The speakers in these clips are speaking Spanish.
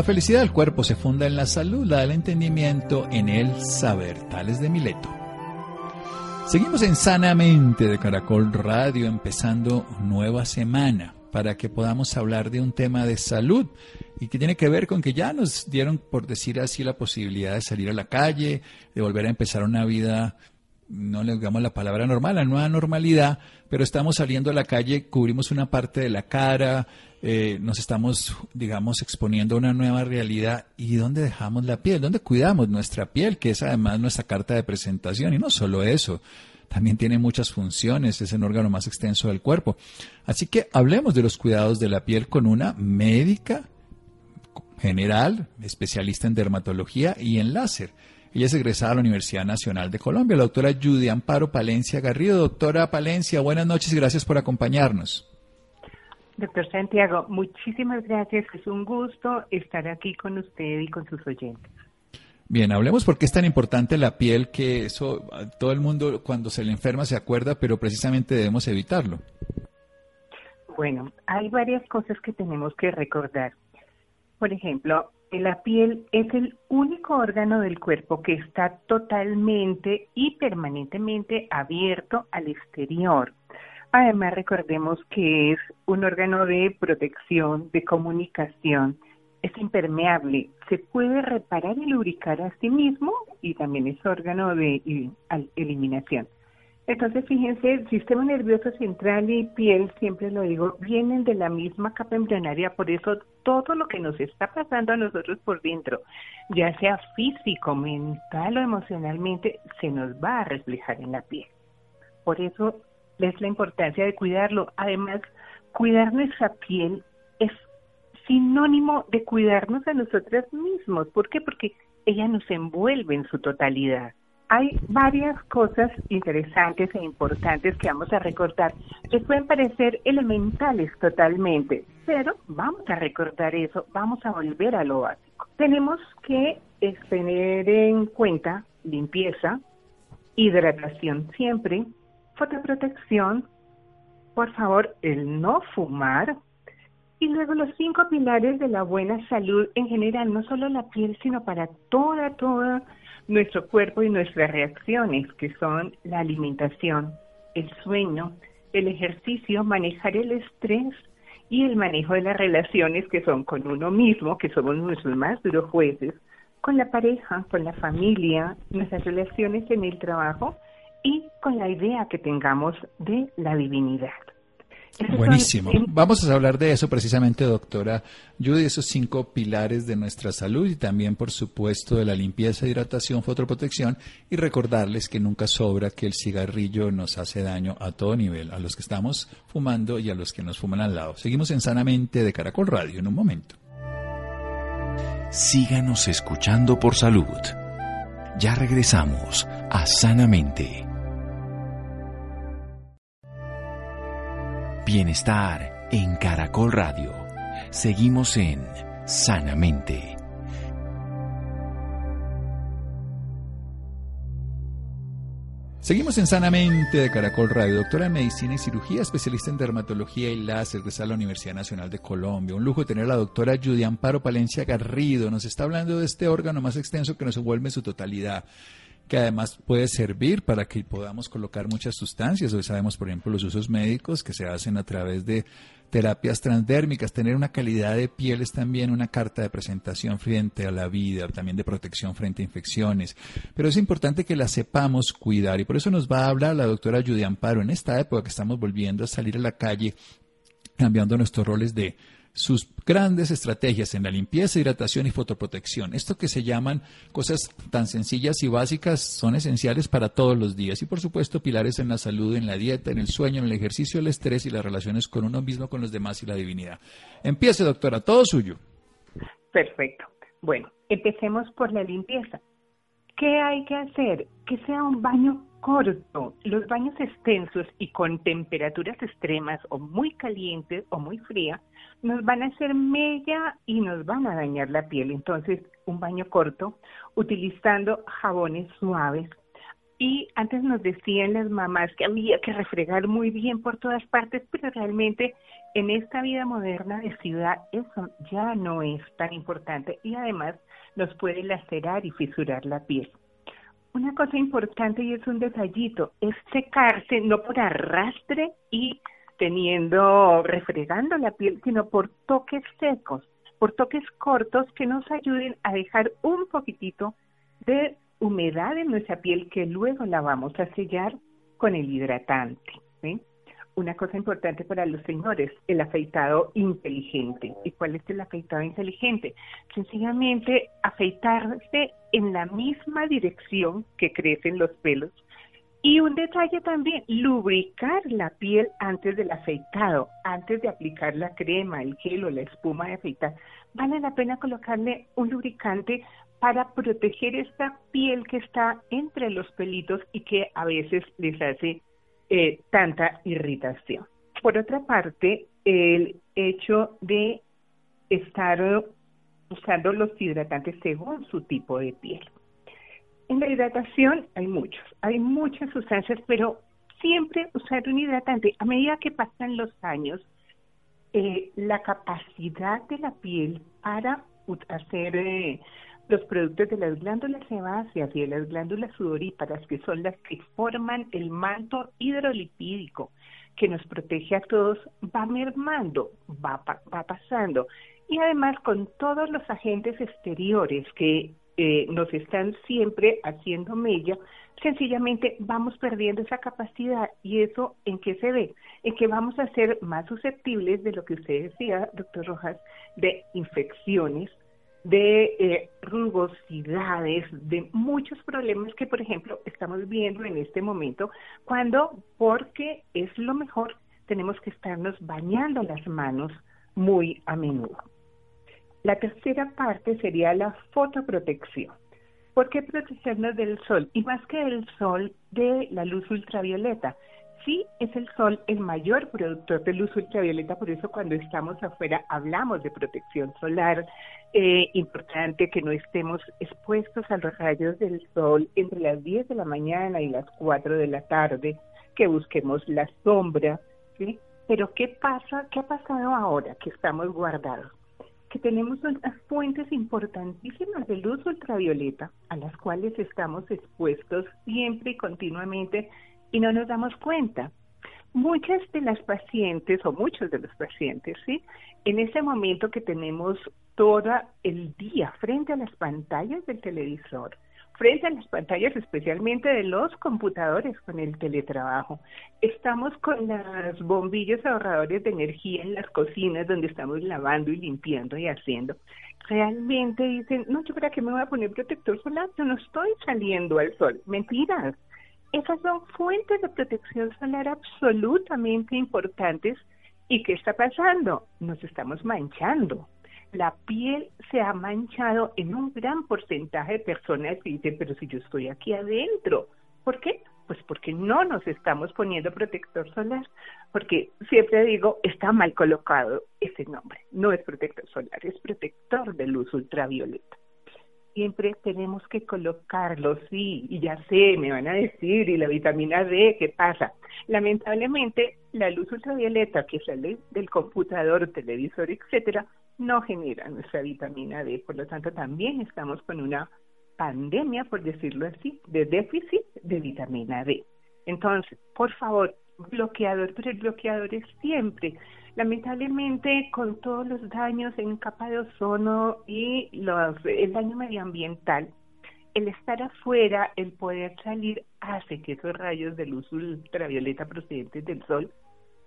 La felicidad del cuerpo se funda en la salud, la del entendimiento, en el saber. Tales de Mileto. Seguimos en Sanamente de Caracol Radio, empezando nueva semana para que podamos hablar de un tema de salud y que tiene que ver con que ya nos dieron, por decir así, la posibilidad de salir a la calle, de volver a empezar una vida no le digamos la palabra normal, la nueva normalidad, pero estamos saliendo a la calle, cubrimos una parte de la cara, eh, nos estamos, digamos, exponiendo a una nueva realidad. ¿Y dónde dejamos la piel? ¿Dónde cuidamos nuestra piel? Que es además nuestra carta de presentación. Y no solo eso, también tiene muchas funciones, es el órgano más extenso del cuerpo. Así que hablemos de los cuidados de la piel con una médica general, especialista en dermatología y en láser. Ella es egresada a la Universidad Nacional de Colombia, la doctora Judy Amparo Palencia Garrido. Doctora Palencia, buenas noches y gracias por acompañarnos. Doctor Santiago, muchísimas gracias. Es un gusto estar aquí con usted y con sus oyentes. Bien, hablemos por qué es tan importante la piel que eso todo el mundo cuando se le enferma se acuerda, pero precisamente debemos evitarlo. Bueno, hay varias cosas que tenemos que recordar. Por ejemplo, la piel es el único órgano del cuerpo que está totalmente y permanentemente abierto al exterior. Además, recordemos que es un órgano de protección, de comunicación, es impermeable, se puede reparar y lubricar a sí mismo y también es órgano de eliminación. Entonces, fíjense, el sistema nervioso central y piel, siempre lo digo, vienen de la misma capa embrionaria, por eso todo lo que nos está pasando a nosotros por dentro, ya sea físico, mental o emocionalmente, se nos va a reflejar en la piel. Por eso es la importancia de cuidarlo. Además, cuidar nuestra piel es sinónimo de cuidarnos a nosotras mismos. ¿Por qué? Porque ella nos envuelve en su totalidad hay varias cosas interesantes e importantes que vamos a recordar. Les pueden parecer elementales totalmente, pero vamos a recordar eso, vamos a volver a lo básico. Tenemos que tener en cuenta limpieza, hidratación siempre, fotoprotección, por favor, el no fumar, y luego los cinco pilares de la buena salud en general, no solo la piel, sino para toda, toda nuestro cuerpo y nuestras reacciones, que son la alimentación, el sueño, el ejercicio, manejar el estrés y el manejo de las relaciones que son con uno mismo, que somos nuestros más duros jueces, con la pareja, con la familia, nuestras relaciones en el trabajo y con la idea que tengamos de la divinidad. Buenísimo. Vamos a hablar de eso precisamente, doctora Judy, esos cinco pilares de nuestra salud y también, por supuesto, de la limpieza, hidratación, fotoprotección y recordarles que nunca sobra que el cigarrillo nos hace daño a todo nivel, a los que estamos fumando y a los que nos fuman al lado. Seguimos en Sanamente de Caracol Radio en un momento. Síganos escuchando por salud. Ya regresamos a Sanamente. Bienestar en Caracol Radio. Seguimos en Sanamente. Seguimos en Sanamente de Caracol Radio, doctora en Medicina y Cirugía, especialista en dermatología y láser de la Universidad Nacional de Colombia. Un lujo tener a la doctora Judy Amparo Palencia Garrido. Nos está hablando de este órgano más extenso que nos envuelve en su totalidad que además puede servir para que podamos colocar muchas sustancias. Hoy sabemos, por ejemplo, los usos médicos que se hacen a través de terapias transdérmicas. Tener una calidad de piel es también una carta de presentación frente a la vida, también de protección frente a infecciones. Pero es importante que la sepamos cuidar y por eso nos va a hablar la doctora Judy Amparo en esta época que estamos volviendo a salir a la calle, cambiando nuestros roles de sus grandes estrategias en la limpieza, hidratación y fotoprotección. Esto que se llaman cosas tan sencillas y básicas son esenciales para todos los días. Y por supuesto, pilares en la salud, en la dieta, en el sueño, en el ejercicio, el estrés y las relaciones con uno mismo, con los demás y la divinidad. Empiece, doctora, todo suyo. Perfecto. Bueno, empecemos por la limpieza. ¿Qué hay que hacer? Que sea un baño corto. Los baños extensos y con temperaturas extremas o muy calientes o muy frías nos van a hacer mella y nos van a dañar la piel. Entonces, un baño corto utilizando jabones suaves. Y antes nos decían las mamás que había que refregar muy bien por todas partes, pero realmente en esta vida moderna de ciudad eso ya no es tan importante y además nos puede lacerar y fisurar la piel. Una cosa importante y es un detallito, es secarse no por arrastre y teniendo, refregando la piel, sino por toques secos, por toques cortos que nos ayuden a dejar un poquitito de humedad en nuestra piel que luego la vamos a sellar con el hidratante. una cosa importante para los señores, el afeitado inteligente. ¿Y cuál es el afeitado inteligente? Sencillamente afeitarse en la misma dirección que crecen los pelos. Y un detalle también, lubricar la piel antes del afeitado, antes de aplicar la crema, el gel o la espuma de afeitar. Vale la pena colocarle un lubricante para proteger esta piel que está entre los pelitos y que a veces les hace eh, tanta irritación. Por otra parte, el hecho de estar usando los hidratantes según su tipo de piel. En la hidratación hay muchos, hay muchas sustancias, pero siempre usar un hidratante. A medida que pasan los años, eh, la capacidad de la piel para hacer eh, los productos de las glándulas sebáceas y de las glándulas sudoríparas, que son las que forman el manto hidrolipídico que nos protege a todos, va mermando, va, va pasando. Y además con todos los agentes exteriores que eh, nos están siempre haciendo mella, sencillamente vamos perdiendo esa capacidad. ¿Y eso en qué se ve? En que vamos a ser más susceptibles de lo que usted decía, doctor Rojas, de infecciones, de eh, rugosidades, de muchos problemas que, por ejemplo, estamos viendo en este momento, cuando, porque es lo mejor, tenemos que estarnos bañando las manos muy a menudo. La tercera parte sería la fotoprotección. ¿Por qué protegernos del sol? Y más que del sol, de la luz ultravioleta. Sí, es el sol el mayor productor de luz ultravioleta, por eso cuando estamos afuera hablamos de protección solar. Eh, importante que no estemos expuestos a los rayos del sol entre las 10 de la mañana y las 4 de la tarde, que busquemos la sombra, ¿sí? Pero ¿qué pasa? ¿Qué ha pasado ahora que estamos guardados? Que tenemos unas fuentes importantísimas de luz ultravioleta a las cuales estamos expuestos siempre y continuamente y no nos damos cuenta. Muchas de las pacientes o muchos de los pacientes, ¿sí? En ese momento que tenemos todo el día frente a las pantallas del televisor, frente a las pantallas especialmente de los computadores con el teletrabajo. Estamos con los bombillos ahorradores de energía en las cocinas donde estamos lavando y limpiando y haciendo. Realmente dicen, no, yo para qué me voy a poner protector solar, yo no estoy saliendo al sol. Mentiras, esas son fuentes de protección solar absolutamente importantes. ¿Y qué está pasando? Nos estamos manchando. La piel se ha manchado en un gran porcentaje de personas y dicen, pero si yo estoy aquí adentro, ¿por qué? Pues porque no nos estamos poniendo protector solar, porque siempre digo, está mal colocado ese nombre. No es protector solar, es protector de luz ultravioleta siempre tenemos que colocarlo, sí, y ya sé, me van a decir, y la vitamina D, ¿qué pasa? Lamentablemente, la luz ultravioleta que sale del computador, televisor, etcétera, no genera nuestra vitamina D, por lo tanto también estamos con una pandemia, por decirlo así, de déficit de vitamina D. Entonces, por favor, bloqueador, pero el bloqueador es siempre Lamentablemente, con todos los daños en capa de ozono y los, el daño medioambiental, el estar afuera, el poder salir, hace que esos rayos de luz ultravioleta procedentes del sol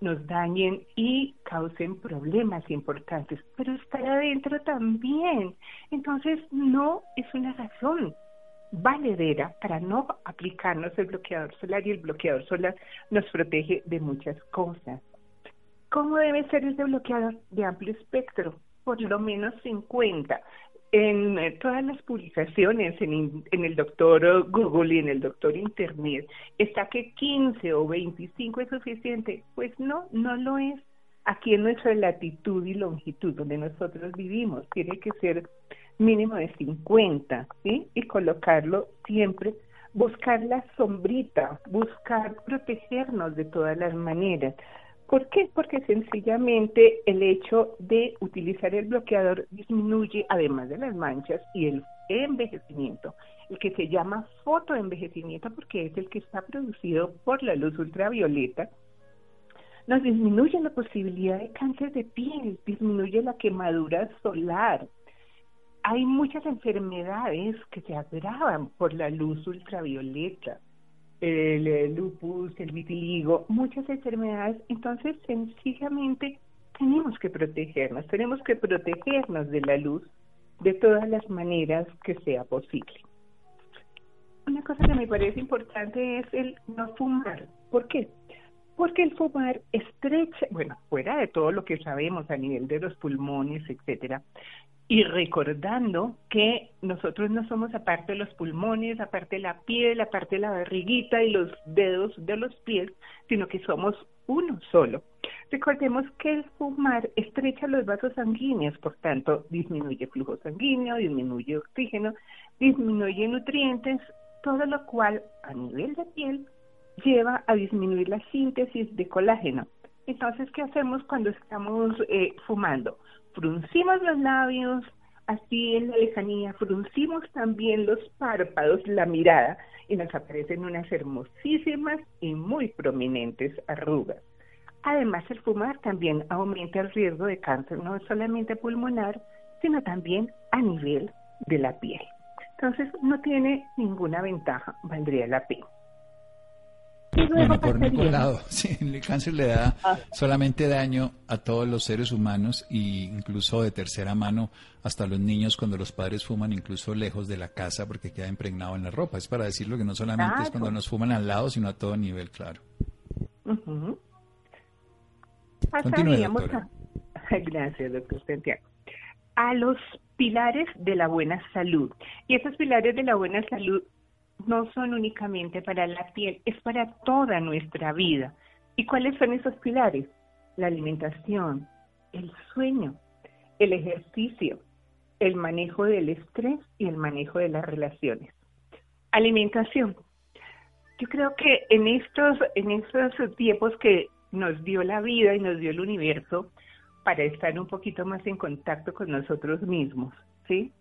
nos dañen y causen problemas importantes, pero estar adentro también. Entonces, no es una razón valedera para no aplicarnos el bloqueador solar y el bloqueador solar nos protege de muchas cosas. ¿Cómo debe ser ese bloqueador de amplio espectro? Por lo menos 50. En eh, todas las publicaciones, en, en, el doctor Google y en el doctor Internet, está que 15 o 25 es suficiente. Pues no, no lo es. Aquí en nuestra latitud y longitud donde nosotros vivimos, tiene que ser mínimo de 50, ¿sí? Y colocarlo siempre, buscar la sombrita, buscar protegernos de todas las maneras. ¿Por qué? Porque sencillamente el hecho de utilizar el bloqueador disminuye, además de las manchas y el envejecimiento, el que se llama fotoenvejecimiento porque es el que está producido por la luz ultravioleta, nos disminuye la posibilidad de cáncer de piel, disminuye la quemadura solar. Hay muchas enfermedades que se agravan por la luz ultravioleta el lupus, el vitiligo, muchas enfermedades. Entonces, sencillamente tenemos que protegernos, tenemos que protegernos de la luz de todas las maneras que sea posible. Una cosa que me parece importante es el no fumar. ¿Por qué? Porque el fumar estrecha, bueno, fuera de todo lo que sabemos a nivel de los pulmones, etcétera, y recordando que nosotros no somos aparte de los pulmones, aparte de la piel, aparte de la barriguita y los dedos de los pies, sino que somos uno solo. Recordemos que el fumar estrecha los vasos sanguíneos, por tanto, disminuye flujo sanguíneo, disminuye oxígeno, disminuye nutrientes, todo lo cual a nivel de piel lleva a disminuir la síntesis de colágeno. Entonces, ¿qué hacemos cuando estamos eh, fumando? Fruncimos los labios, así en la lejanía, fruncimos también los párpados, la mirada, y nos aparecen unas hermosísimas y muy prominentes arrugas. Además, el fumar también aumenta el riesgo de cáncer, no solamente pulmonar, sino también a nivel de la piel. Entonces, no tiene ninguna ventaja, valdría la pena. Bueno, por ningún lado. Sí, el cáncer le da ah. solamente daño a todos los seres humanos e incluso de tercera mano hasta los niños cuando los padres fuman incluso lejos de la casa porque queda impregnado en la ropa. Es para decirlo que no solamente es cuando nos fuman al lado, sino a todo nivel, claro. A... Gracias, doctor Santiago. A los pilares de la buena salud. Y esos pilares de la buena salud no son únicamente para la piel, es para toda nuestra vida. ¿Y cuáles son esos pilares? La alimentación, el sueño, el ejercicio, el manejo del estrés y el manejo de las relaciones. Alimentación. Yo creo que en estos, en estos tiempos que nos dio la vida y nos dio el universo para estar un poquito más en contacto con nosotros mismos, ¿sí?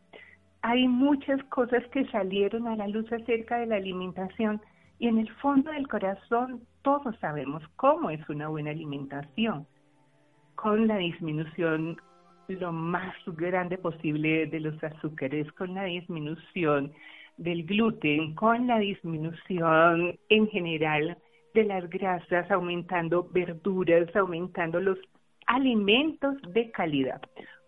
Hay muchas cosas que salieron a la luz acerca de la alimentación y en el fondo del corazón todos sabemos cómo es una buena alimentación, con la disminución lo más grande posible de los azúcares, con la disminución del gluten, con la disminución en general de las grasas, aumentando verduras, aumentando los alimentos de calidad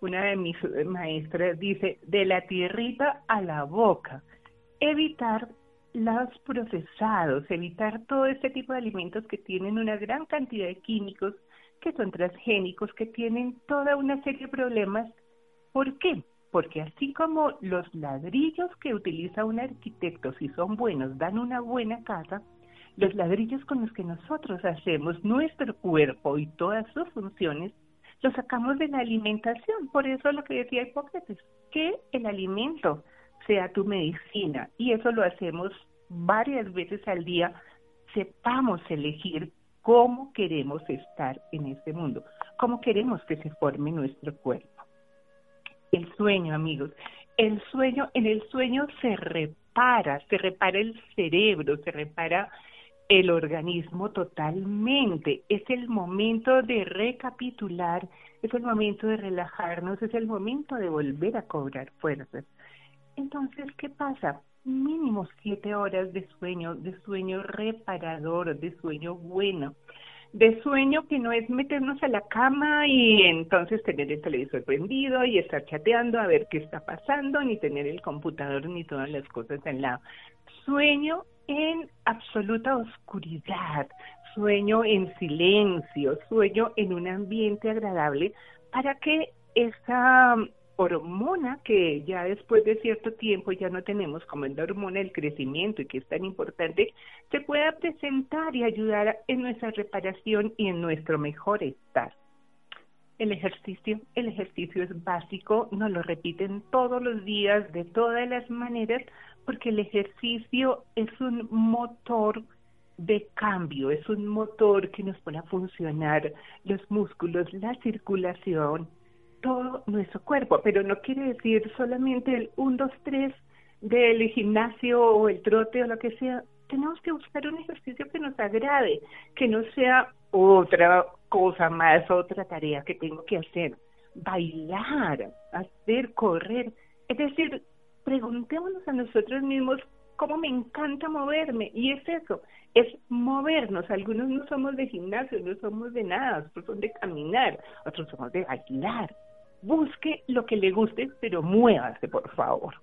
una de mis maestras dice, de la tierrita a la boca, evitar los procesados, evitar todo este tipo de alimentos que tienen una gran cantidad de químicos, que son transgénicos, que tienen toda una serie de problemas. ¿Por qué? Porque así como los ladrillos que utiliza un arquitecto, si son buenos, dan una buena casa, los ladrillos con los que nosotros hacemos nuestro cuerpo y todas sus funciones lo sacamos de la alimentación. Por eso lo que decía Hipócrates, que el alimento sea tu medicina. Y eso lo hacemos varias veces al día. Sepamos elegir cómo queremos estar en este mundo, cómo queremos que se forme nuestro cuerpo. El sueño, amigos. El sueño, en el sueño se repara, se repara el cerebro, se repara el organismo totalmente. Es el momento de recapitular, es el momento de relajarnos, es el momento de volver a cobrar fuerzas. Entonces, ¿qué pasa? Mínimo siete horas de sueño, de sueño reparador, de sueño bueno, de sueño que no es meternos a la cama y entonces tener el televisor prendido y estar chateando a ver qué está pasando, ni tener el computador ni todas las cosas al lado. Sueño en absoluta oscuridad, sueño en silencio, sueño en un ambiente agradable para que esa hormona que ya después de cierto tiempo ya no tenemos, como es la hormona del crecimiento y que es tan importante, se pueda presentar y ayudar en nuestra reparación y en nuestro mejor estar. El ejercicio, el ejercicio es básico, nos lo repiten todos los días de todas las maneras, porque el ejercicio es un motor de cambio, es un motor que nos pone a funcionar los músculos, la circulación, todo nuestro cuerpo, pero no quiere decir solamente el 1, 2, 3 del gimnasio o el trote o lo que sea. Tenemos que buscar un ejercicio que nos agrade, que no sea otra cosa más, otra tarea que tengo que hacer. Bailar, hacer, correr. Es decir, preguntémonos a nosotros mismos cómo me encanta moverme. Y es eso, es movernos. Algunos no somos de gimnasio, no somos de nada, otros son de caminar, otros somos de bailar busque lo que le guste, pero muévase, por favor.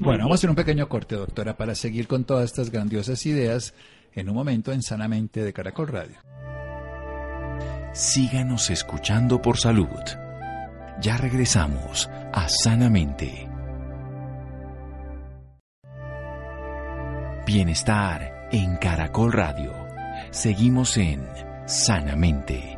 Bueno, vamos a hacer un pequeño corte, doctora, para seguir con todas estas grandiosas ideas en un momento en Sanamente de Caracol Radio. Síganos escuchando por salud. Ya regresamos a Sanamente. Bienestar en Caracol Radio. Seguimos en Sanamente.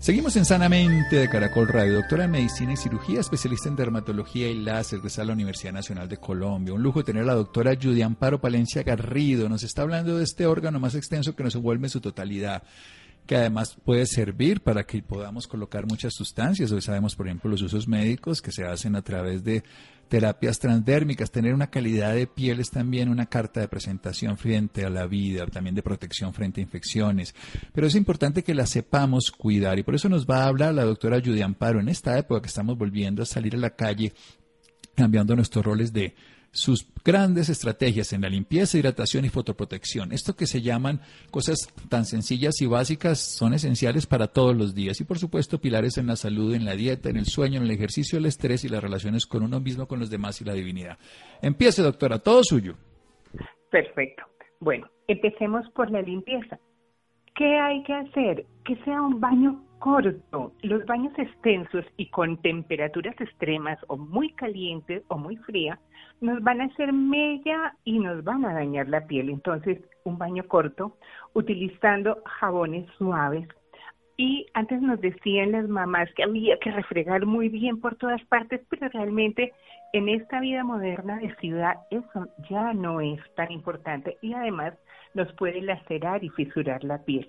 Seguimos en Sanamente de Caracol Radio, doctora en Medicina y Cirugía, especialista en dermatología y láser, de la Universidad Nacional de Colombia. Un lujo tener a la doctora Judy Amparo Palencia Garrido. Nos está hablando de este órgano más extenso que nos envuelve en su totalidad que además puede servir para que podamos colocar muchas sustancias. Hoy sabemos, por ejemplo, los usos médicos que se hacen a través de terapias transdérmicas. Tener una calidad de piel es también una carta de presentación frente a la vida, también de protección frente a infecciones. Pero es importante que la sepamos cuidar y por eso nos va a hablar la doctora Judy Amparo en esta época que estamos volviendo a salir a la calle, cambiando nuestros roles de sus grandes estrategias en la limpieza, hidratación y fotoprotección. Esto que se llaman cosas tan sencillas y básicas son esenciales para todos los días. Y por supuesto, pilares en la salud, en la dieta, en el sueño, en el ejercicio, el estrés y las relaciones con uno mismo, con los demás y la divinidad. Empiece, doctora, todo suyo. Perfecto. Bueno, empecemos por la limpieza. ¿Qué hay que hacer? Que sea un baño corto. Los baños extensos y con temperaturas extremas o muy calientes o muy frías nos van a hacer mella y nos van a dañar la piel. Entonces, un baño corto utilizando jabones suaves. Y antes nos decían las mamás que había que refregar muy bien por todas partes, pero realmente en esta vida moderna de ciudad eso ya no es tan importante y además nos puede lacerar y fisurar la piel.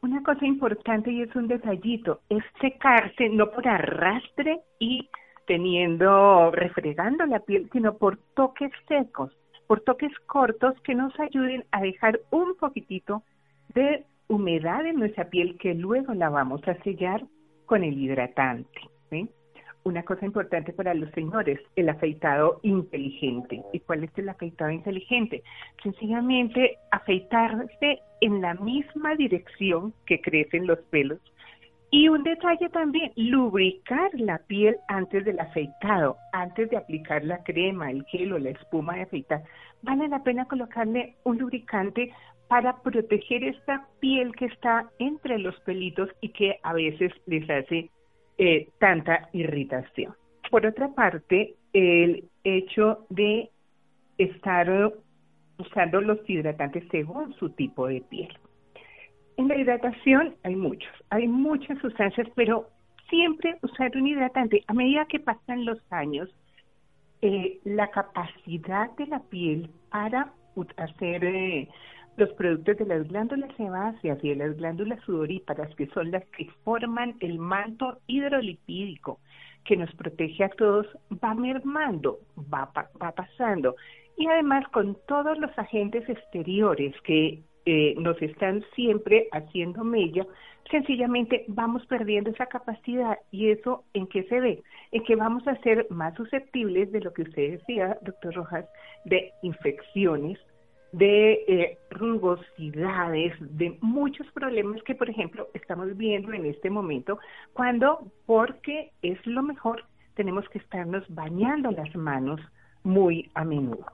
Una cosa importante y es un detallito, es secarse no por arrastre y teniendo, refregando la piel, sino por toques secos, por toques cortos que nos ayuden a dejar un poquitito de humedad en nuestra piel que luego la vamos a sellar con el hidratante. una cosa importante para los señores, el afeitado inteligente. ¿Y cuál es el afeitado inteligente? Sencillamente afeitarse en la misma dirección que crecen los pelos. Y un detalle también, lubricar la piel antes del afeitado, antes de aplicar la crema, el gel o la espuma de afeitar. Vale la pena colocarle un lubricante para proteger esta piel que está entre los pelitos y que a veces les hace eh, tanta irritación. Por otra parte, el hecho de estar usando los hidratantes según su tipo de piel. En la hidratación hay muchos, hay muchas sustancias, pero siempre usar un hidratante. A medida que pasan los años, eh, la capacidad de la piel para hacer eh, los productos de las glándulas sebáceas y de las glándulas sudoríparas, que son las que forman el manto hidrolipídico que nos protege a todos, va mermando, va, va pasando. Y además con todos los agentes exteriores que eh, nos están siempre haciendo mella, sencillamente vamos perdiendo esa capacidad. ¿Y eso en qué se ve? En que vamos a ser más susceptibles de lo que usted decía, doctor Rojas, de infecciones, de eh, rugosidades, de muchos problemas que, por ejemplo, estamos viendo en este momento, cuando, porque es lo mejor, tenemos que estarnos bañando las manos muy a menudo.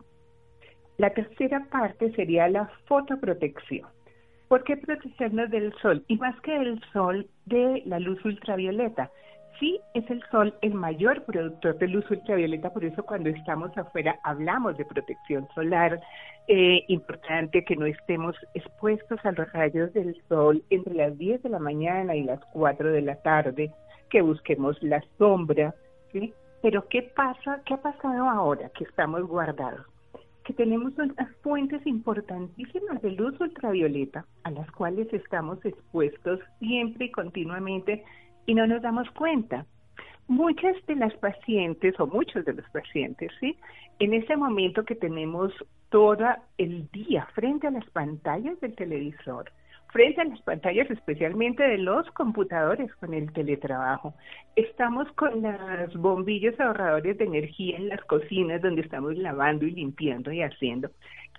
La tercera parte sería la fotoprotección. ¿Por qué protegernos del sol? Y más que del sol, de la luz ultravioleta. Sí, es el sol el mayor productor de luz ultravioleta, por eso cuando estamos afuera hablamos de protección solar. Eh, importante que no estemos expuestos a los rayos del sol entre las 10 de la mañana y las 4 de la tarde, que busquemos la sombra, ¿sí? Pero ¿qué pasa? ¿Qué ha pasado ahora que estamos guardados? Que tenemos unas fuentes importantísimas de luz ultravioleta a las cuales estamos expuestos siempre y continuamente y no nos damos cuenta. Muchas de las pacientes o muchos de los pacientes, ¿sí? En ese momento que tenemos todo el día frente a las pantallas del televisor, frente a las pantallas especialmente de los computadores con el teletrabajo. Estamos con los bombillos ahorradores de energía en las cocinas donde estamos lavando y limpiando y haciendo.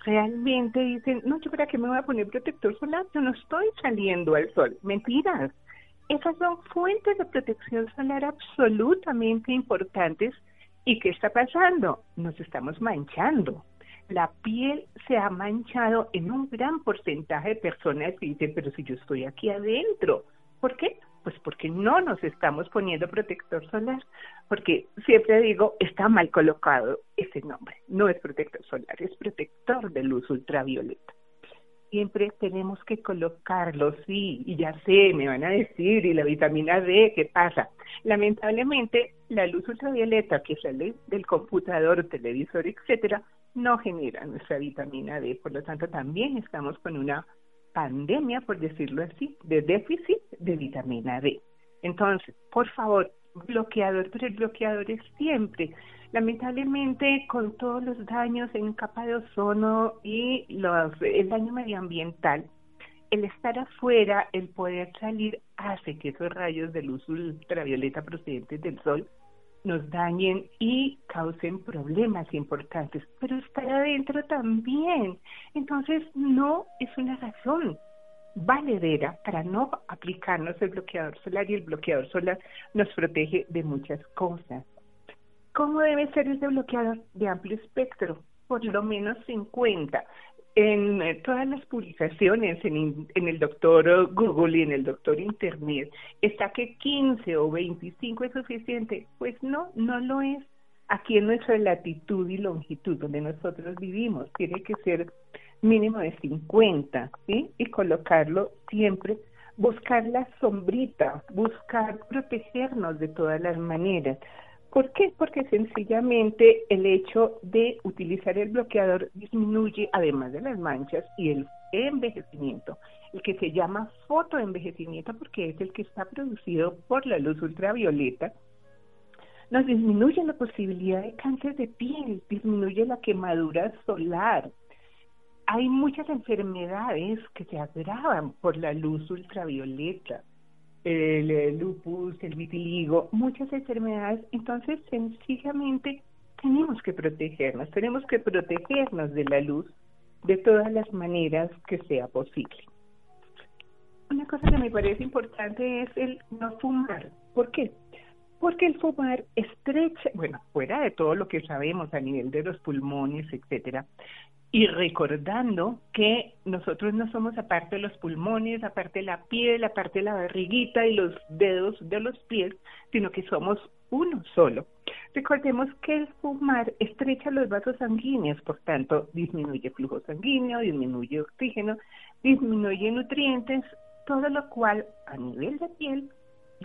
Realmente dicen, no, yo para qué me voy a poner protector solar, yo no estoy saliendo al sol. Mentiras. Esas son fuentes de protección solar absolutamente importantes. ¿Y qué está pasando? Nos estamos manchando. La piel se ha manchado en un gran porcentaje de personas que dicen, pero si yo estoy aquí adentro, ¿por qué? Pues porque no nos estamos poniendo protector solar, porque siempre digo, está mal colocado ese nombre, no es protector solar, es protector de luz ultravioleta siempre tenemos que colocarlo, sí, y ya sé, me van a decir, y la vitamina D, ¿qué pasa? Lamentablemente, la luz ultravioleta que sale del computador, televisor, etcétera, no genera nuestra vitamina D, por lo tanto también estamos con una pandemia, por decirlo así, de déficit de vitamina D. Entonces, por favor, bloqueador, pero el bloqueador es siempre Lamentablemente, con todos los daños en capa de ozono y los, el daño medioambiental, el estar afuera, el poder salir, hace que esos rayos de luz ultravioleta procedentes del sol nos dañen y causen problemas importantes, pero estar adentro también. Entonces, no es una razón valedera para no aplicarnos el bloqueador solar y el bloqueador solar nos protege de muchas cosas. ¿Cómo debe ser ese bloqueador de amplio espectro? Por lo menos 50. En eh, todas las publicaciones, en, en, el doctor Google y en el doctor Internet, está que 15 o 25 es suficiente. Pues no, no lo es. Aquí en nuestra latitud y longitud donde nosotros vivimos, tiene que ser mínimo de 50, ¿sí? Y colocarlo siempre, buscar la sombrita, buscar protegernos de todas las maneras. ¿Por qué? Porque sencillamente el hecho de utilizar el bloqueador disminuye, además de las manchas y el envejecimiento, el que se llama fotoenvejecimiento porque es el que está producido por la luz ultravioleta, nos disminuye la posibilidad de cáncer de piel, disminuye la quemadura solar. Hay muchas enfermedades que se agravan por la luz ultravioleta el lupus, el vitiligo, muchas enfermedades. Entonces, sencillamente tenemos que protegernos, tenemos que protegernos de la luz de todas las maneras que sea posible. Una cosa que me parece importante es el no fumar. ¿Por qué? Porque el fumar estrecha, bueno, fuera de todo lo que sabemos a nivel de los pulmones, etcétera, y recordando que nosotros no somos aparte de los pulmones, aparte de la piel, aparte de la barriguita y los dedos de los pies, sino que somos uno solo. Recordemos que el fumar estrecha los vasos sanguíneos, por tanto, disminuye flujo sanguíneo, disminuye oxígeno, disminuye nutrientes, todo lo cual a nivel de piel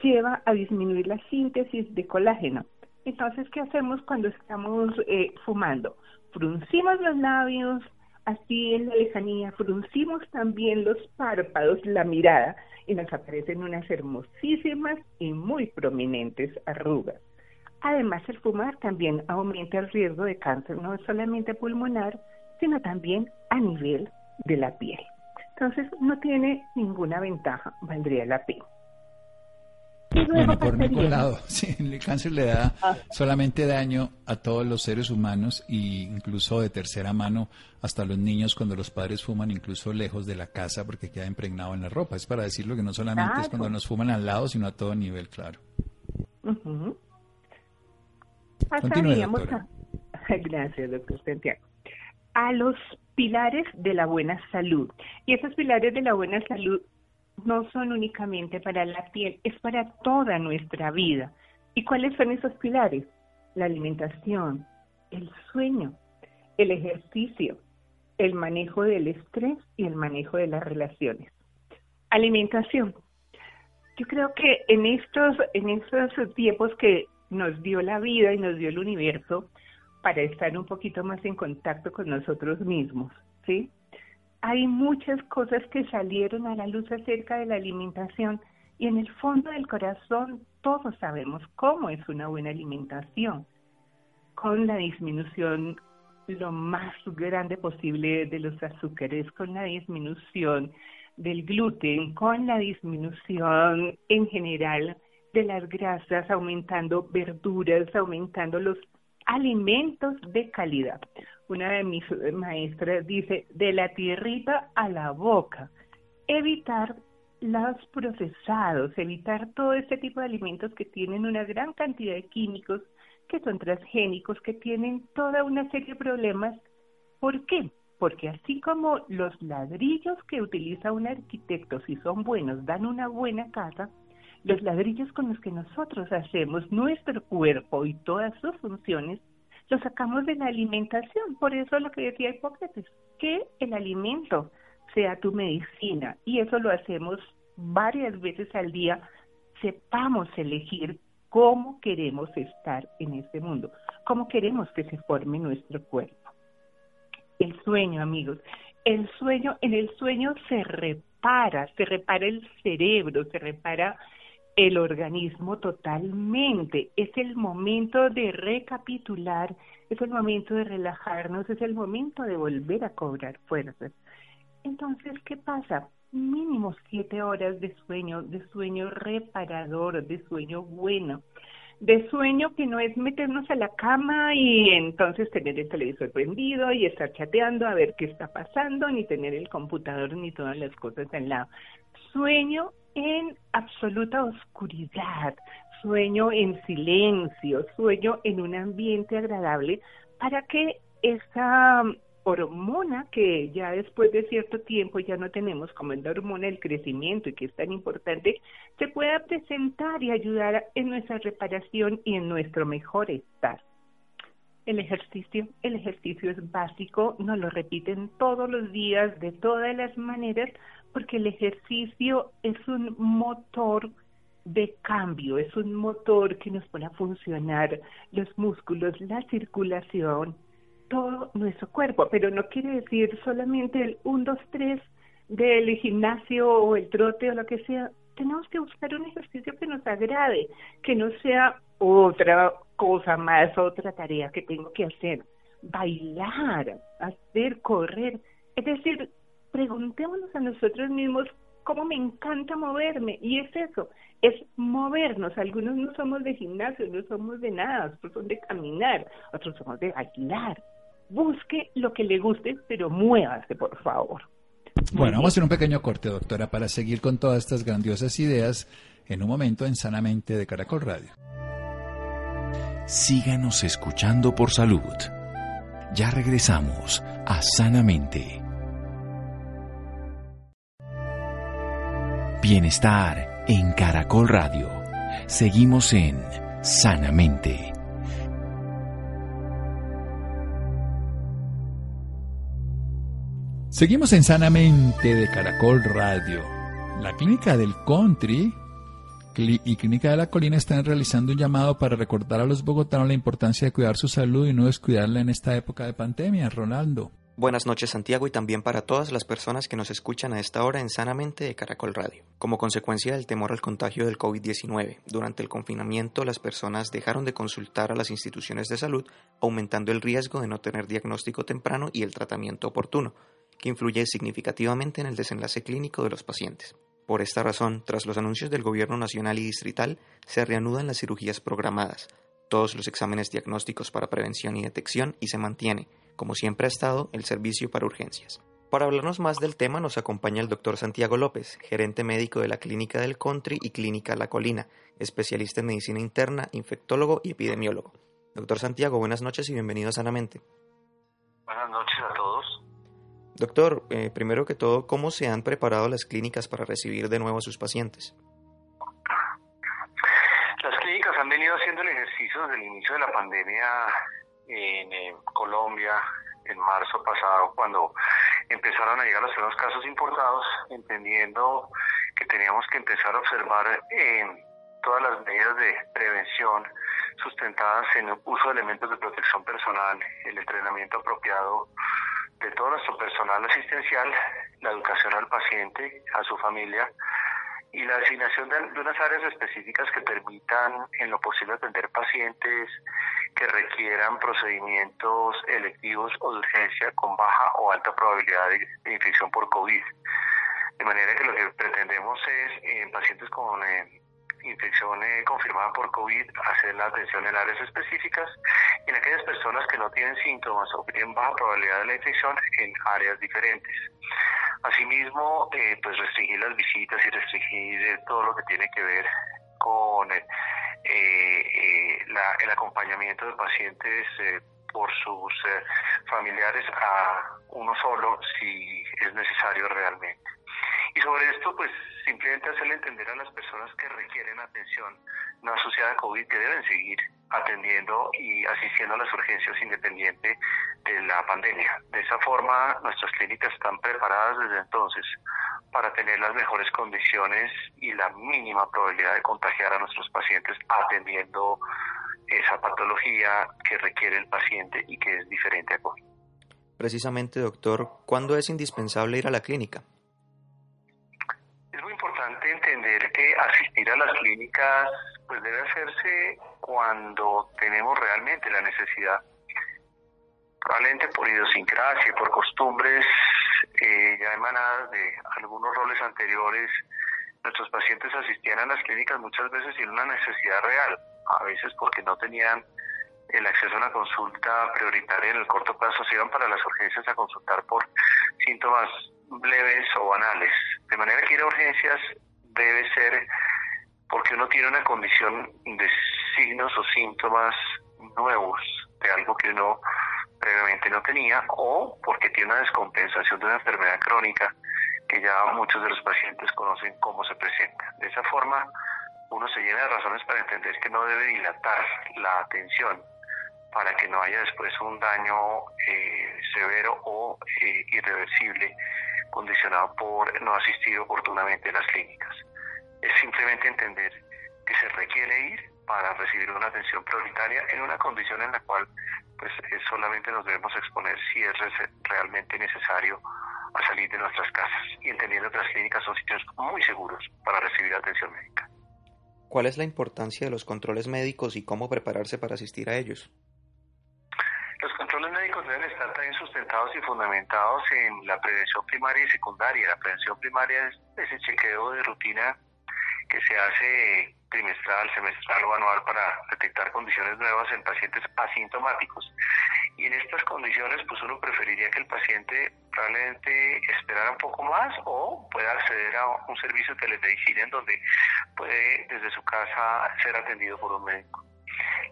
lleva a disminuir la síntesis de colágeno. Entonces, ¿qué hacemos cuando estamos eh, fumando? fruncimos los labios, así en la lejanía, fruncimos también los párpados, la mirada, y nos aparecen unas hermosísimas y muy prominentes arrugas. Además, el fumar también aumenta el riesgo de cáncer, no solamente pulmonar, sino también a nivel de la piel. Entonces, no tiene ninguna ventaja, valdría la pena. Bueno, por ningún lado. Sí, el cáncer le da ah. solamente daño a todos los seres humanos e incluso de tercera mano hasta los niños cuando los padres fuman incluso lejos de la casa porque queda impregnado en la ropa. Es para decirlo que no solamente es cuando nos fuman al lado, sino a todo nivel, claro. Gracias, doctor Santiago. A los pilares de la buena salud. Y esos pilares de la buena salud no son únicamente para la piel, es para toda nuestra vida. ¿Y cuáles son esos pilares? La alimentación, el sueño, el ejercicio, el manejo del estrés y el manejo de las relaciones. Alimentación. Yo creo que en estos, en estos tiempos que nos dio la vida y nos dio el universo para estar un poquito más en contacto con nosotros mismos, ¿sí? Hay muchas cosas que salieron a la luz acerca de la alimentación y en el fondo del corazón todos sabemos cómo es una buena alimentación, con la disminución lo más grande posible de los azúcares, con la disminución del gluten, con la disminución en general de las grasas, aumentando verduras, aumentando los alimentos de calidad. Una de mis maestras dice, de la tierrita a la boca, evitar los procesados, evitar todo este tipo de alimentos que tienen una gran cantidad de químicos, que son transgénicos, que tienen toda una serie de problemas. ¿Por qué? Porque así como los ladrillos que utiliza un arquitecto, si son buenos, dan una buena casa, los ladrillos con los que nosotros hacemos nuestro cuerpo y todas sus funciones, los sacamos de la alimentación. Por eso lo que decía Hipócrates, que el alimento sea tu medicina. Y eso lo hacemos varias veces al día. Sepamos elegir cómo queremos estar en este mundo, cómo queremos que se forme nuestro cuerpo. El sueño, amigos. El sueño, en el sueño se repara, se repara el cerebro, se repara el organismo totalmente. Es el momento de recapitular, es el momento de relajarnos, es el momento de volver a cobrar fuerzas. Entonces, ¿qué pasa? Mínimo siete horas de sueño, de sueño reparador, de sueño bueno, de sueño que no es meternos a la cama y entonces tener el televisor prendido y estar chateando a ver qué está pasando, ni tener el computador ni todas las cosas al lado. Sueño en absoluta oscuridad, sueño en silencio, sueño en un ambiente agradable para que esa hormona que ya después de cierto tiempo ya no tenemos como es la hormona del crecimiento y que es tan importante, se pueda presentar y ayudar en nuestra reparación y en nuestro mejor estar. El ejercicio, el ejercicio es básico, nos lo repiten todos los días de todas las maneras porque el ejercicio es un motor de cambio, es un motor que nos pone a funcionar los músculos, la circulación, todo nuestro cuerpo, pero no quiere decir solamente el 1, 2, 3 del gimnasio o el trote o lo que sea. Tenemos que buscar un ejercicio que nos agrade, que no sea otra cosa más, otra tarea que tengo que hacer. Bailar, hacer, correr. Es decir, preguntémonos a nosotros mismos cómo me encanta moverme. Y es eso, es movernos. Algunos no somos de gimnasio, no somos de nada, otros son de caminar, otros somos de bailar. Busque lo que le guste, pero muévase, por favor. Bueno, vamos a hacer un pequeño corte, doctora, para seguir con todas estas grandiosas ideas en un momento en Sanamente de Caracol Radio. Síganos escuchando por salud. Ya regresamos a Sanamente. Bienestar en Caracol Radio. Seguimos en Sanamente. Seguimos en Sanamente de Caracol Radio. La clínica del Country y Clínica de la Colina están realizando un llamado para recordar a los bogotanos la importancia de cuidar su salud y no descuidarla en esta época de pandemia. Ronaldo. Buenas noches Santiago y también para todas las personas que nos escuchan a esta hora en Sanamente de Caracol Radio. Como consecuencia del temor al contagio del COVID-19, durante el confinamiento las personas dejaron de consultar a las instituciones de salud, aumentando el riesgo de no tener diagnóstico temprano y el tratamiento oportuno, que influye significativamente en el desenlace clínico de los pacientes. Por esta razón, tras los anuncios del Gobierno Nacional y Distrital, se reanudan las cirugías programadas, todos los exámenes diagnósticos para prevención y detección y se mantiene, como siempre ha estado, el servicio para urgencias. Para hablarnos más del tema nos acompaña el doctor Santiago López, gerente médico de la Clínica del Country y Clínica La Colina, especialista en medicina interna, infectólogo y epidemiólogo. Doctor Santiago, buenas noches y bienvenido a Sanamente. Buenas noches a todos. Doctor, eh, primero que todo, ¿cómo se han preparado las clínicas para recibir de nuevo a sus pacientes? Las clínicas han venido haciendo el ejercicio desde el inicio de la pandemia en, Colombia, en marzo pasado, cuando empezaron a llegar los primeros casos importados, entendiendo que teníamos que empezar a observar en todas las medidas de prevención sustentadas en el uso de elementos de protección personal, el entrenamiento apropiado de todo nuestro personal asistencial, la educación al paciente, a su familia y la designación de, unas áreas específicas que permitan en lo posible atender pacientes que requieran procedimientos electivos o de urgencia con baja o alta probabilidad de, infección por COVID. De manera que lo que pretendemos es en pacientes con eh, infección eh, confirmada por COVID, hacer la atención en áreas específicas y en aquellas personas que no tienen síntomas o tienen baja probabilidad de la infección en áreas diferentes. Asimismo, eh, pues restringir las visitas y restringir eh, todo lo que tiene que ver con el acompañamiento de pacientes por sus familiares a uno solo si es necesario realmente. Y sobre esto, pues simplemente hacerle entender a las personas que requieren atención no asociada a COVID que deben seguir atendiendo y asistiendo a las urgencias independiente de la pandemia. De esa forma, nuestras clínicas están preparadas desde entonces para tener las mejores condiciones y la mínima probabilidad de contagiar a nuestros pacientes atendiendo esa patología que requiere el paciente y que es diferente a COVID. Precisamente, doctor, ¿cuándo es indispensable ir a la clínica? Entender que asistir a las clínicas pues debe hacerse cuando tenemos realmente la necesidad. Probablemente por idiosincrasia, por costumbres eh, ya emanadas de algunos roles anteriores, nuestros pacientes asistían a las clínicas muchas veces sin una necesidad real, a veces porque no tenían el acceso a una consulta prioritaria en el corto plazo, se iban para las urgencias a consultar por síntomas leves o banales. De manera que ir a urgencias debe ser porque uno tiene una condición de signos o síntomas nuevos de algo que uno previamente no tenía o porque tiene una descompensación de una enfermedad crónica que ya muchos de los pacientes conocen cómo se presenta. De esa forma, uno se llena de razones para entender que no debe dilatar la atención para que no haya después un daño eh, severo o eh, irreversible condicionado por no asistir oportunamente a las clínicas es simplemente entender que se requiere ir para recibir una atención prioritaria en una condición en la cual pues solamente nos debemos exponer si es realmente necesario a salir de nuestras casas y entendiendo que las clínicas son sitios muy seguros para recibir atención médica. ¿Cuál es la importancia de los controles médicos y cómo prepararse para asistir a ellos? Los controles médicos deben estar también sustentados y fundamentados en la prevención primaria y secundaria. La prevención primaria es ese chequeo de rutina que se hace trimestral, semestral o anual para detectar condiciones nuevas en pacientes asintomáticos. Y en estas condiciones, pues uno preferiría que el paciente probablemente esperara un poco más o pueda acceder a un servicio de telemedicina en donde puede desde su casa ser atendido por un médico.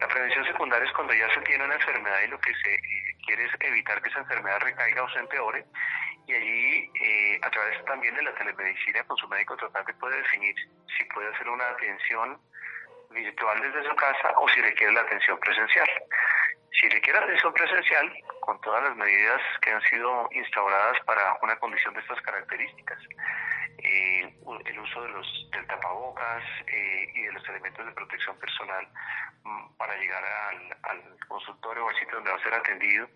La prevención secundaria es cuando ya se tiene una enfermedad y lo que se eh, quiere es evitar que esa enfermedad recaiga o se empeore. Y allí eh, a través también de la telemedicina con su médico tratante puede definir si puede hacer una atención virtual desde su casa o si requiere la atención presencial. Si requiere atención presencial, con todas las medidas que han sido instauradas para una condición de estas características, eh, el uso de los, del tapabocas eh, y de los elementos de protección personal mm, para llegar al, al consultorio o al sitio donde va a ser atendido,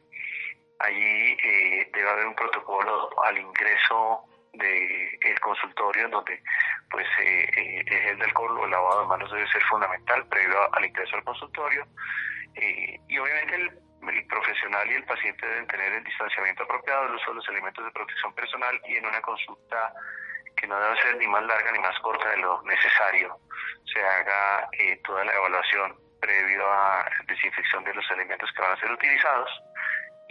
Allí eh, debe haber un protocolo al ingreso del consultorio en donde pues eh, eh, el gel del o el lavado de manos debe ser fundamental previo al ingreso al consultorio. Y obviamente el, profesional y el paciente deben tener el distanciamiento apropiado, el uso de los elementos de protección personal y en una consulta que no debe ser ni más larga ni más corta de lo necesario se haga toda la evaluación previo a desinfección de los elementos que van a ser utilizados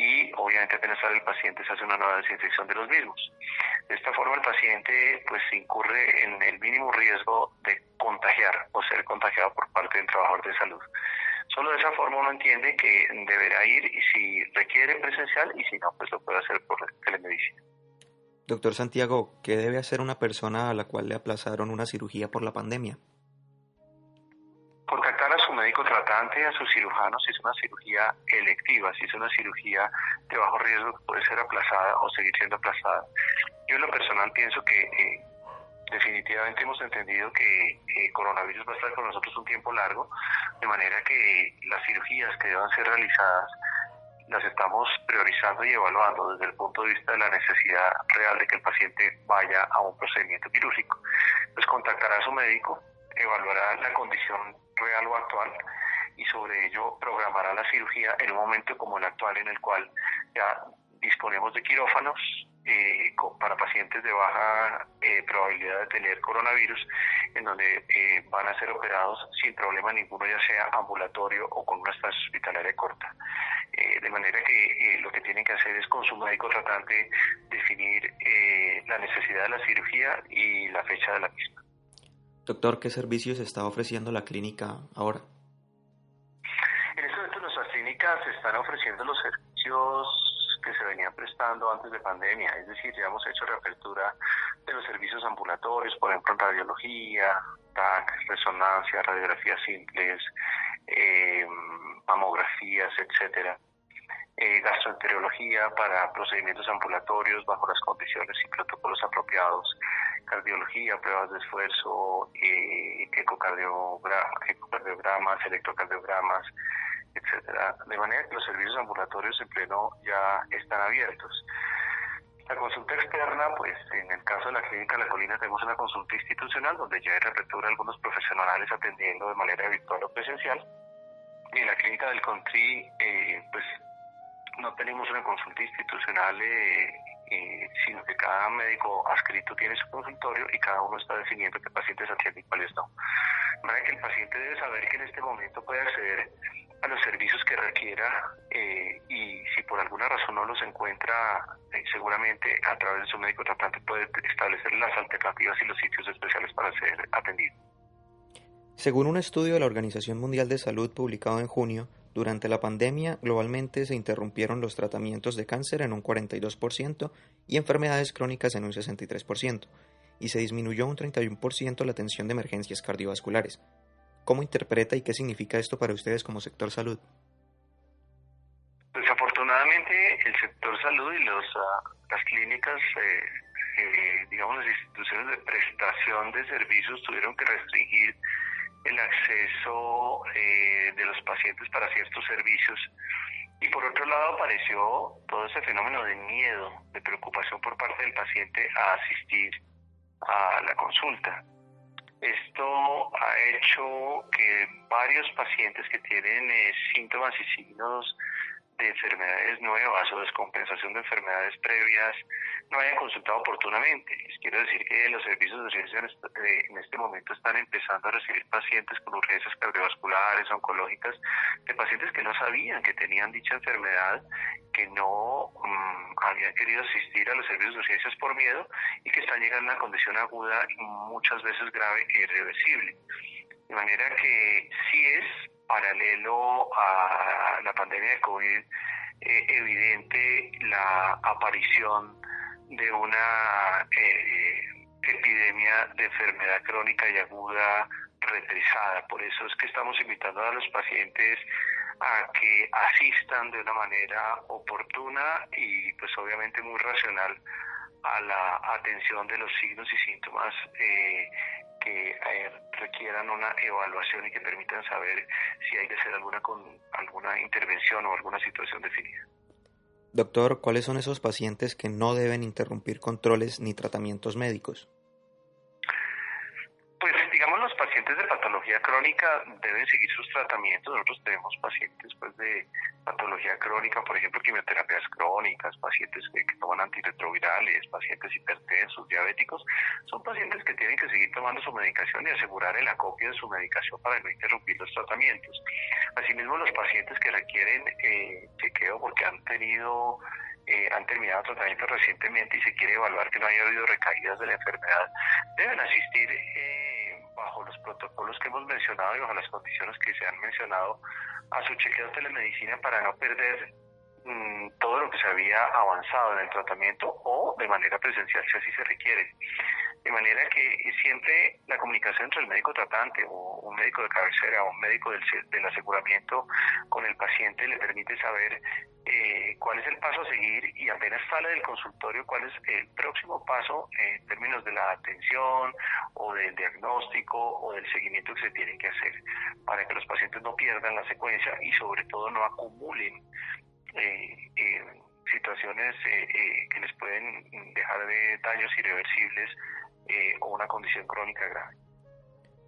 y obviamente apenas sale el paciente se hace una nueva desinfección de los mismos. De esta forma el paciente pues incurre en el mínimo riesgo de contagiar o ser contagiado por parte del trabajador de salud. Solo de esa forma uno entiende que deberá ir y si requiere presencial y si no, pues lo puede hacer por telemedicina. Doctor Santiago, ¿qué debe hacer una persona a la cual le aplazaron una cirugía por la pandemia? Contactar médico tratante, a su cirujano, si es una cirugía electiva, si es una cirugía de bajo riesgo, puede ser aplazada o seguir siendo aplazada. Yo en lo personal pienso que eh, definitivamente hemos entendido que el coronavirus va a estar con nosotros un tiempo largo, de manera que las cirugías que deban ser realizadas las estamos priorizando y evaluando desde el punto de vista de la necesidad real de que el paciente vaya a un procedimiento quirúrgico. Pues contactará a su médico, evaluará la condición real o actual y sobre ello programará la cirugía en un momento como el actual en el cual ya disponemos de quirófanos eh, para pacientes de baja eh, probabilidad de tener coronavirus, en donde eh, van a ser operados sin problema ninguno, ya sea ambulatorio o con una estancia hospitalaria corta. de manera que lo que tienen que hacer es con su médico tratante definir la necesidad de la cirugía y la fecha de la misma. Doctor, ¿qué servicios está ofreciendo la clínica ahora? En este momento nuestras clínicas están ofreciendo los servicios que se venían prestando antes de pandemia, es decir, ya hemos hecho reapertura de los servicios ambulatorios, por ejemplo, en radiología, TAC, resonancia, radiografías simples, eh, mamografías, etcétera. Eh, gastroenterología para procedimientos ambulatorios bajo las condiciones y protocolos apropiados, cardiología, pruebas de esfuerzo, eh, ecocardiogramas, electrocardiogramas, etcétera, de manera que los servicios ambulatorios en pleno ya están abiertos. La consulta externa, pues en el caso de la clínica La Colina tenemos una consulta institucional donde ya hay reapertura algunos profesionales atendiendo de manera virtual o presencial. Y en la clínica del Country, eh, pues no tenemos una consulta institucional, eh, eh, sino que cada médico adscrito tiene su consultorio y cada uno está definiendo qué pacientes atiende y cuáles no. De manera que el paciente debe saber que en este momento puede acceder a los servicios que requiera eh, y si por alguna razón no los encuentra, seguramente a través de su médico tratante puede establecer las alternativas y los sitios especiales para ser atendido. Según un estudio de la Organización Mundial de Salud publicado en junio, durante la pandemia globalmente se interrumpieron los tratamientos de cáncer en un 42% y enfermedades crónicas en un 63%, y se disminuyó un 31% la atención de emergencias cardiovasculares. ¿Cómo interpreta y qué significa esto para ustedes como sector salud? Desafortunadamente, el sector salud y los, ah, las clínicas, eh, eh, digamos, las instituciones de prestación de servicios tuvieron que restringir el acceso eh, de los pacientes para ciertos servicios. Y por otro lado apareció todo ese fenómeno de miedo, de preocupación por parte del paciente a asistir a la consulta. Esto ha hecho que varios pacientes que tienen eh, síntomas y signos de enfermedades nuevas o descompensación de enfermedades previas no hayan consultado oportunamente. quiero decir que los servicios de urgencia eh, en este momento están empezando a recibir pacientes con urgencias cardiovasculares, oncológicas, de pacientes que no sabían que tenían dicha enfermedad, que no mm, habían querido asistir a los servicios de urgencias por miedo y que están llegando a una condición aguda y muchas veces grave e irreversible. De manera que sí es paralelo a la pandemia de COVID eh, evidente la aparición de una eh, epidemia de enfermedad crónica y aguda retrizada. Por eso es que estamos invitando a los pacientes a que asistan de una manera oportuna y pues obviamente muy racional a la atención de los signos y síntomas eh, que requieran una evaluación y que permitan saber si hay que hacer alguna, con, alguna intervención o alguna situación definida. Doctor, ¿cuáles son esos pacientes que no deben interrumpir controles ni tratamientos médicos? Pues digamos los pacientes de patología crónica deben seguir sus tratamientos. Nosotros tenemos pacientes pues de patología crónica, por ejemplo, quimioterapias crónicas, pacientes que, toman antirretrovirales, pacientes hipertensos, diabéticos. Son pacientes que tienen que seguir tomando su medicación y asegurar el acopio de su medicación para no interrumpir los tratamientos. Asimismo, los pacientes que requieren eh, chequeo porque han tenido eh, han terminado tratamiento recientemente y se quiere evaluar que no haya habido recaídas de la enfermedad, deben asistir eh, bajo los protocolos que hemos mencionado y bajo las condiciones que se han mencionado, a su chequeo de telemedicina para no perder mm, todo lo que se había avanzado en el tratamiento o de manera presencial si así se requiere. De manera que siempre la comunicación entre el médico tratante o un médico de cabecera o un médico del, del aseguramiento con el paciente le permite saber eh, cuál es el paso a seguir y apenas sale del consultorio cuál es el próximo paso en términos de la atención o del diagnóstico o del seguimiento que se tiene que hacer para que los pacientes no pierdan la secuencia y sobre todo no acumulen situaciones que les pueden dejar de daños irreversibles eh, o una condición crónica grave.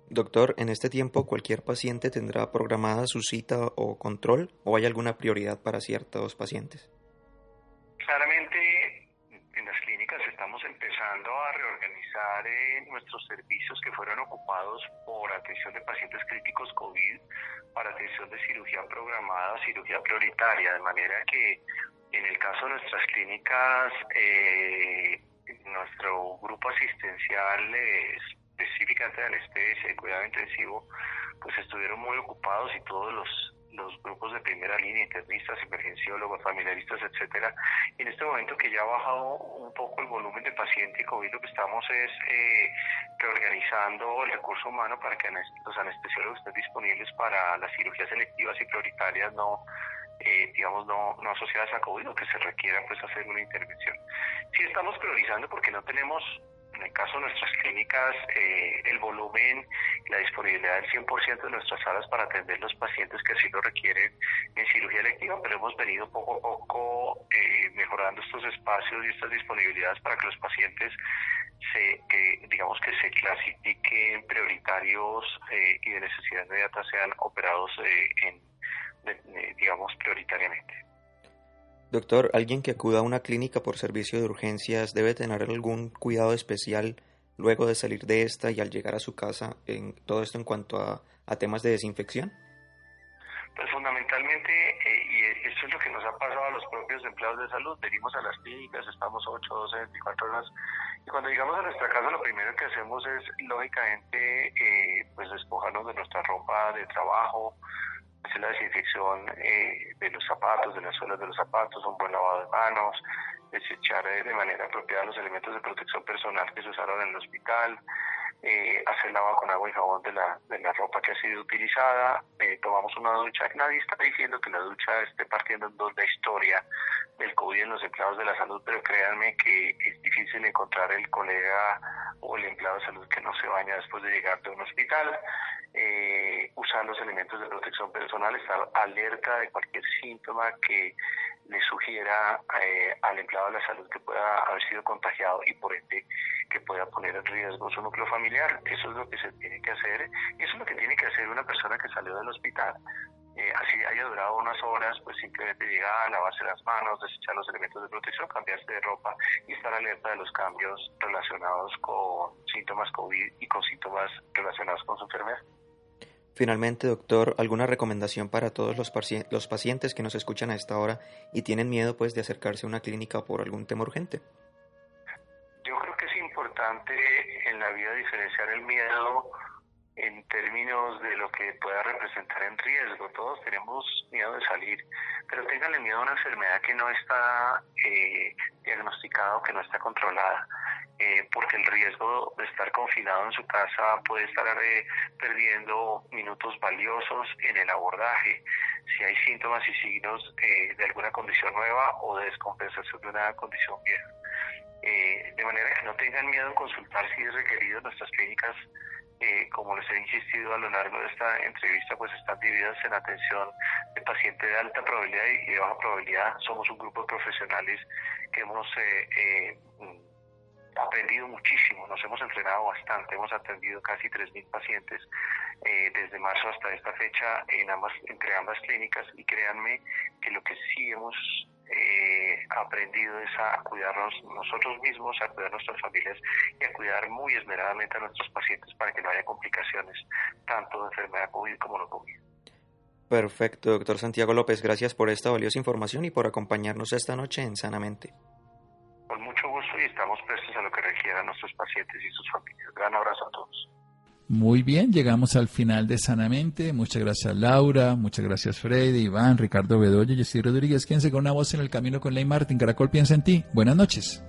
Doctor, en este tiempo cualquier paciente tendrá programada su cita o control o hay alguna prioridad para ciertos pacientes? Claramente en las clínicas estamos empezando a reorganizar eh, nuestros servicios que fueron ocupados por atención de pacientes críticos COVID para atención de cirugía programada, cirugía prioritaria, de manera que en el caso de nuestras clínicas eh, nuestro grupo asistencial específicamente de anestesia y cuidado intensivo, pues estuvieron muy ocupados y todos los, los grupos de primera línea, internistas, emergenciólogos, familiaristas, etcétera. Y en este momento que ya ha bajado un poco el volumen de paciente y COVID, lo que estamos es eh, reorganizando el recurso humano para que los anestesiólogos estén disponibles para las cirugías selectivas y prioritarias no eh, digamos, no, no asociadas a COVID o que se requiera pues hacer una intervención. Sí estamos priorizando porque no tenemos, en el caso de nuestras clínicas, eh, el volumen, la disponibilidad del 100% de nuestras salas para atender los pacientes que así lo requieren en cirugía electiva, pero hemos venido poco a poco eh, mejorando estos espacios y estas disponibilidades para que los pacientes se, digamos que se clasifiquen prioritarios y de necesidad inmediata sean operados en digamos, prioritariamente. Doctor, ¿alguien que acuda a una clínica por servicio de urgencias debe tener algún cuidado especial luego de salir de esta y al llegar a su casa en todo esto en cuanto a, temas de desinfección? Pues fundamentalmente, eh, y esto es lo que nos ha pasado a los propios empleados de salud, venimos a las clínicas, estamos 8, 12, 24 horas, y cuando llegamos a nuestra casa lo primero que hacemos es, lógicamente, eh, pues despojarnos de nuestra ropa de trabajo, la desinfección eh, de los zapatos, de las suelas de los zapatos, un buen lavado de manos, desechar eh, de manera apropiada los elementos de protección personal que se usaron en el hospital, eh, hacer lavado con agua y jabón de la, de la ropa que ha sido utilizada, tomamos una ducha. Nadie está diciendo que la ducha esté partiendo en dos la historia del COVID en los empleados de la salud, pero créanme que es difícil encontrar el colega o el empleado de salud que no se baña después de llegar de un hospital eh, usar los elementos de protección personal, estar alerta de cualquier síntoma que le sugiera eh, al empleado de la salud que pueda haber sido contagiado y por ende que pueda poner en riesgo su núcleo familiar. Eso es lo que se tiene que hacer y eso es lo que tiene que hacer una persona que salió del hospital. Eh, así haya durado unas horas, pues simplemente llegar, lavarse las manos, desechar los elementos de protección, cambiarse de ropa y estar alerta de los cambios relacionados con síntomas COVID y con síntomas relacionados con su enfermedad. Finalmente, doctor, ¿alguna recomendación para todos los, los pacientes que nos escuchan a esta hora y tienen miedo pues de acercarse a una clínica por algún tema urgente? Yo creo que es importante en la vida diferenciar el miedo en términos de lo que pueda representar en riesgo. Todos tenemos miedo de salir, pero tenganle miedo a una enfermedad que no está eh, diagnosticada o que no está controlada. Eh, porque el riesgo de estar confinado en su casa puede estar eh, perdiendo minutos valiosos en el abordaje, si hay síntomas y signos eh, de alguna condición nueva o de descompensación de una condición vieja. de manera que no tengan miedo en consultar si es requerido. Nuestras clínicas, como les he insistido a lo largo de esta entrevista, pues están divididas en atención de pacientes de alta probabilidad y de baja probabilidad. Somos un grupo de profesionales que hemos aprendido muchísimo, nos hemos entrenado bastante, hemos atendido casi 3.000 pacientes eh, desde marzo hasta esta fecha en ambas, entre ambas clínicas y créanme que lo que sí hemos eh, aprendido es a cuidarnos nosotros mismos, a cuidar nuestras familias y a cuidar muy esmeradamente a nuestros pacientes para que no haya complicaciones tanto de enfermedad COVID como no COVID. Perfecto, doctor Santiago López, gracias por esta valiosa información y por acompañarnos esta noche en Sanamente y estamos prestos a lo que nuestros pacientes y sus familias. Gran abrazo a todos. Muy bien, llegamos al final de Sanamente. Muchas gracias Laura, muchas gracias Freddy, Iván, Ricardo Bedoya, Jessy Rodríguez. Quédense con una voz en el camino con Ley Martin. Caracol piensa en ti. Buenas noches.